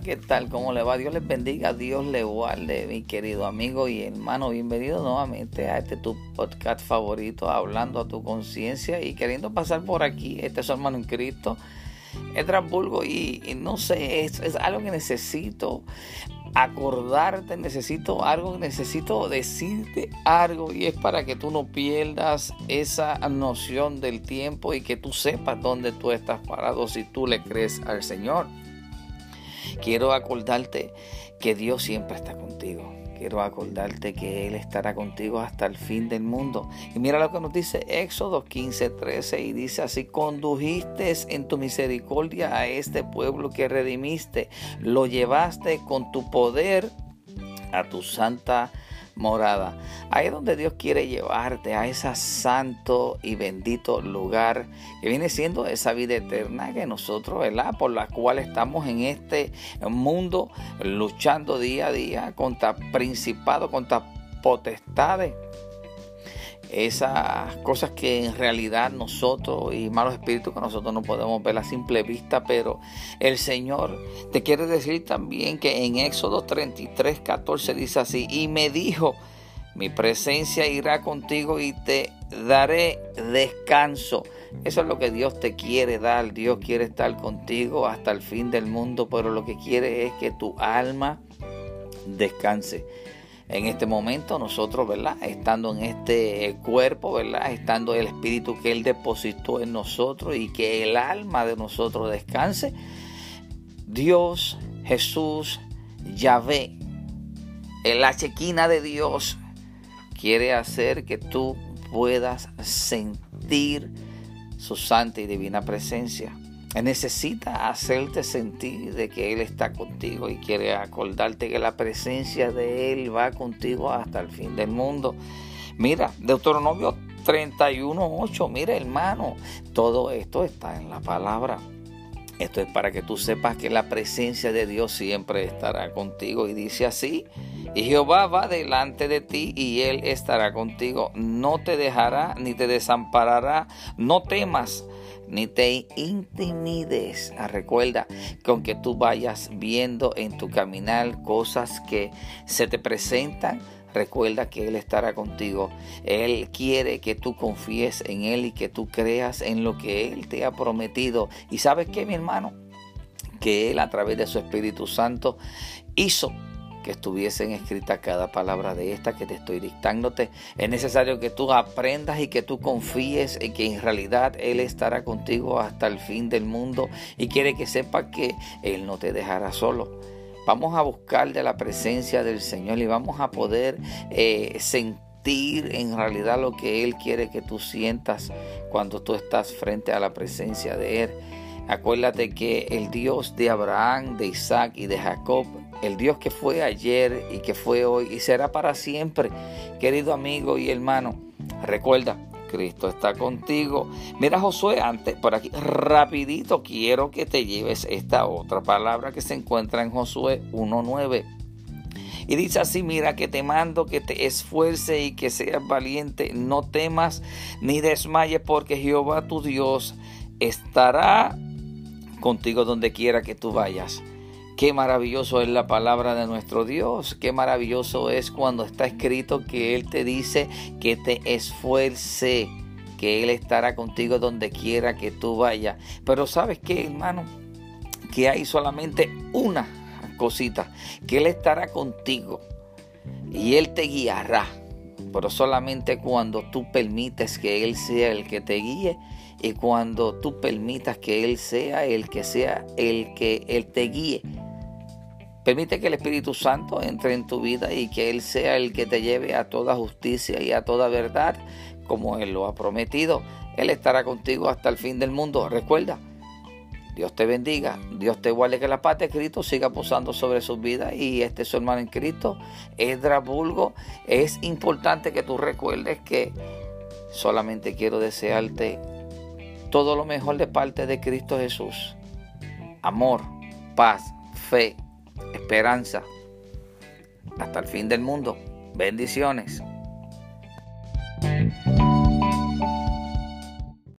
¿qué tal? ¿Cómo le va? Dios les bendiga, Dios le guarde, mi querido amigo y hermano. Bienvenido nuevamente a este tu podcast favorito, hablando a tu conciencia y queriendo pasar por aquí. Este es su hermano en Cristo, Estrasburgo, y, y no sé, es, es algo que necesito acordarte, necesito algo, necesito decirte algo y es para que tú no pierdas esa noción del tiempo y que tú sepas dónde tú estás parado si tú le crees al Señor. Quiero acordarte que Dios siempre está contigo. Quiero acordarte que Él estará contigo hasta el fin del mundo. Y mira lo que nos dice Éxodo 15, 13 y dice así, condujiste en tu misericordia a este pueblo que redimiste, lo llevaste con tu poder a tu santa morada. Ahí es donde Dios quiere llevarte a ese santo y bendito lugar que viene siendo esa vida eterna que nosotros, ¿verdad? Por la cual estamos en este mundo luchando día a día contra principados, contra potestades esas cosas que en realidad nosotros y malos espíritus que nosotros no podemos ver a simple vista, pero el Señor te quiere decir también que en Éxodo 33, 14 dice así, y me dijo, mi presencia irá contigo y te daré descanso. Eso es lo que Dios te quiere dar. Dios quiere estar contigo hasta el fin del mundo, pero lo que quiere es que tu alma descanse en este momento nosotros, ¿verdad? Estando en este cuerpo, ¿verdad? Estando el espíritu que Él depositó en nosotros y que el alma de nosotros descanse. Dios, Jesús, Yahvé, la chequina de Dios quiere hacer que tú puedas sentir su santa y divina presencia necesita hacerte sentir de que Él está contigo y quiere acordarte que la presencia de Él va contigo hasta el fin del mundo. Mira, Deuteronomio 31.8, mira hermano, todo esto está en la palabra. Esto es para que tú sepas que la presencia de Dios siempre estará contigo. Y dice así, y Jehová va delante de ti y Él estará contigo. No te dejará ni te desamparará. No temas ni te intimides. Recuerda que aunque tú vayas viendo en tu caminar cosas que se te presentan, recuerda que Él estará contigo. Él quiere que tú confíes en Él y que tú creas en lo que Él te ha prometido. Y sabes que mi hermano, que Él a través de su Espíritu Santo hizo que estuviesen escritas cada palabra de esta que te estoy dictándote. Es necesario que tú aprendas y que tú confíes en que en realidad Él estará contigo hasta el fin del mundo y quiere que sepas que Él no te dejará solo. Vamos a buscar de la presencia del Señor y vamos a poder eh, sentir en realidad lo que Él quiere que tú sientas cuando tú estás frente a la presencia de Él. Acuérdate que el Dios de Abraham, de Isaac y de Jacob el Dios que fue ayer y que fue hoy y será para siempre. Querido amigo y hermano, recuerda, Cristo está contigo. Mira Josué, antes por aquí, rapidito, quiero que te lleves esta otra palabra que se encuentra en Josué 1.9. Y dice así, mira que te mando que te esfuerce y que seas valiente, no temas ni desmayes porque Jehová tu Dios estará contigo donde quiera que tú vayas. Qué maravilloso es la palabra de nuestro Dios. Qué maravilloso es cuando está escrito que Él te dice que te esfuerce, que Él estará contigo donde quiera que tú vayas. Pero sabes qué, hermano, que hay solamente una cosita, que Él estará contigo y Él te guiará. Pero solamente cuando tú permites que Él sea el que te guíe y cuando tú permitas que Él sea el que sea el que Él te guíe. Permite que el Espíritu Santo entre en tu vida y que Él sea el que te lleve a toda justicia y a toda verdad, como Él lo ha prometido. Él estará contigo hasta el fin del mundo. Recuerda, Dios te bendiga, Dios te guarde que la paz de Cristo siga posando sobre sus vidas y este es su hermano en Cristo, Edra Bulgo. Es importante que tú recuerdes que solamente quiero desearte todo lo mejor de parte de Cristo Jesús. Amor, paz, fe esperanza hasta el fin del mundo. Bendiciones.